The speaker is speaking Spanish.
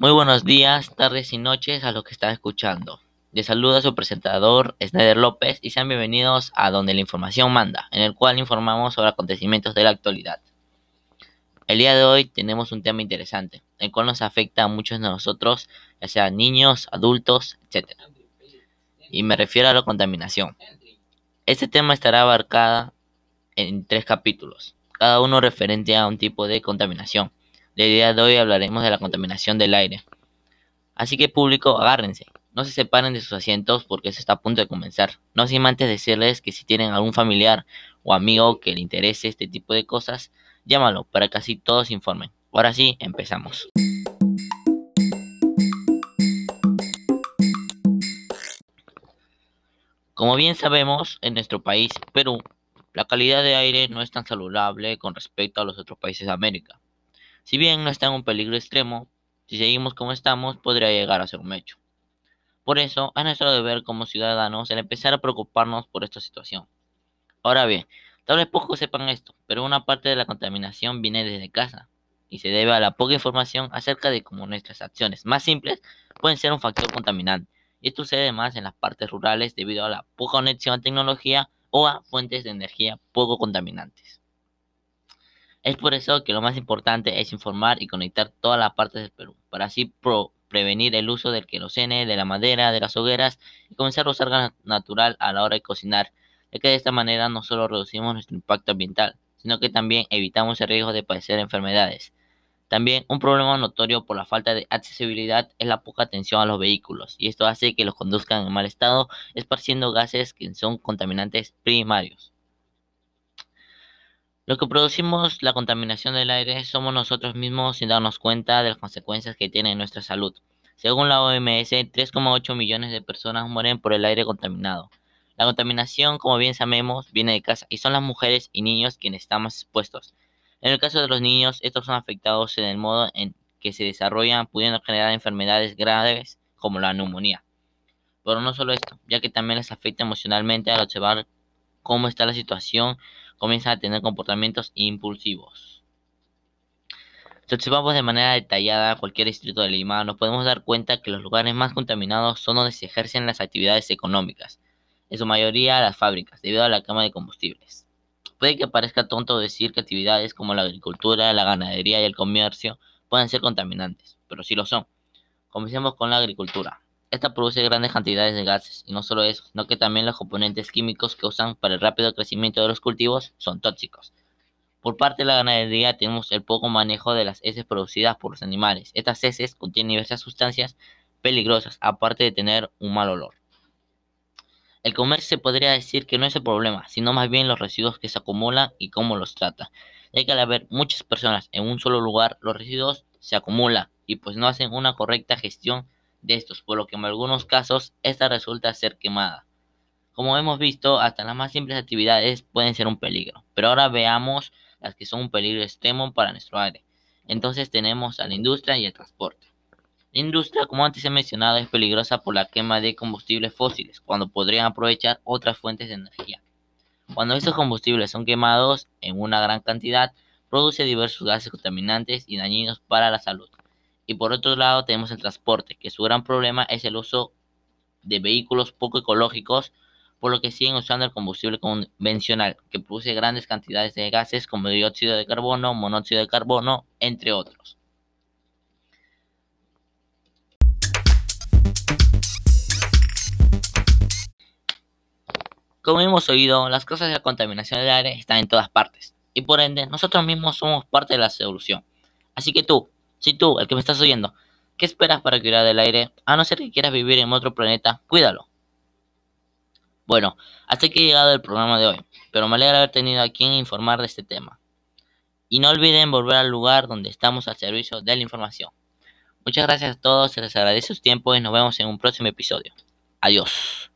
Muy buenos días, tardes y noches a los que están escuchando. Les saluda su presentador, Snyder López, y sean bienvenidos a Donde la Información Manda, en el cual informamos sobre acontecimientos de la actualidad. El día de hoy tenemos un tema interesante, el cual nos afecta a muchos de nosotros, ya sean niños, adultos, etc. Y me refiero a la contaminación. Este tema estará abarcada en tres capítulos, cada uno referente a un tipo de contaminación. El día de hoy hablaremos de la contaminación del aire. Así que público, agárrense. No se separen de sus asientos porque se está a punto de comenzar. No sin antes decirles que si tienen algún familiar o amigo que le interese este tipo de cosas, llámalo para que así todos informen. Ahora sí, empezamos. Como bien sabemos, en nuestro país, Perú, la calidad de aire no es tan saludable con respecto a los otros países de América. Si bien no está en un peligro extremo, si seguimos como estamos, podría llegar a ser un hecho. Por eso, es nuestro deber como ciudadanos el empezar a preocuparnos por esta situación. Ahora bien, tal vez pocos sepan esto, pero una parte de la contaminación viene desde casa y se debe a la poca información acerca de cómo nuestras acciones más simples pueden ser un factor contaminante. Esto sucede más en las partes rurales debido a la poca conexión a tecnología o a fuentes de energía poco contaminantes. Es por eso que lo más importante es informar y conectar todas las partes del Perú, para así prevenir el uso del querosene, de la madera, de las hogueras y comenzar a usar gas natural a la hora de cocinar, ya que de esta manera no solo reducimos nuestro impacto ambiental, sino que también evitamos el riesgo de padecer enfermedades. También un problema notorio por la falta de accesibilidad es la poca atención a los vehículos, y esto hace que los conduzcan en mal estado, esparciendo gases que son contaminantes primarios. Lo que producimos la contaminación del aire somos nosotros mismos sin darnos cuenta de las consecuencias que tiene en nuestra salud. Según la OMS, 3,8 millones de personas mueren por el aire contaminado. La contaminación, como bien sabemos, viene de casa y son las mujeres y niños quienes están más expuestos. En el caso de los niños, estos son afectados en el modo en que se desarrollan, pudiendo generar enfermedades graves como la neumonía. Pero no solo esto, ya que también les afecta emocionalmente al observar cómo está la situación comienzan a tener comportamientos impulsivos. Si observamos de manera detallada cualquier distrito de Lima, nos podemos dar cuenta que los lugares más contaminados son donde se ejercen las actividades económicas, en su mayoría las fábricas, debido a la quema de combustibles. Puede que parezca tonto decir que actividades como la agricultura, la ganadería y el comercio pueden ser contaminantes, pero sí lo son. Comencemos con la agricultura. Esta produce grandes cantidades de gases, y no solo eso, sino que también los componentes químicos que usan para el rápido crecimiento de los cultivos son tóxicos. Por parte de la ganadería tenemos el poco manejo de las heces producidas por los animales. Estas heces contienen diversas sustancias peligrosas, aparte de tener un mal olor. El comercio se podría decir que no es el problema, sino más bien los residuos que se acumulan y cómo los trata. Ya que al haber muchas personas en un solo lugar, los residuos se acumulan y pues no hacen una correcta gestión de estos, por lo que en algunos casos esta resulta ser quemada. Como hemos visto, hasta las más simples actividades pueden ser un peligro, pero ahora veamos las que son un peligro extremo para nuestro aire. Entonces tenemos a la industria y el transporte. La industria, como antes he mencionado, es peligrosa por la quema de combustibles fósiles, cuando podrían aprovechar otras fuentes de energía. Cuando estos combustibles son quemados en una gran cantidad, produce diversos gases contaminantes y dañinos para la salud. Y por otro lado tenemos el transporte, que su gran problema es el uso de vehículos poco ecológicos, por lo que siguen usando el combustible convencional, que produce grandes cantidades de gases como dióxido de carbono, monóxido de carbono, entre otros. Como hemos oído, las causas de la contaminación del aire están en todas partes, y por ende nosotros mismos somos parte de la solución. Así que tú, si tú, el que me estás oyendo, ¿qué esperas para cuidar del aire? A no ser que quieras vivir en otro planeta, cuídalo. Bueno, hasta aquí ha llegado el programa de hoy, pero me alegra haber tenido a quien informar de este tema. Y no olviden volver al lugar donde estamos al servicio de la información. Muchas gracias a todos, se les agradece su tiempo y nos vemos en un próximo episodio. Adiós.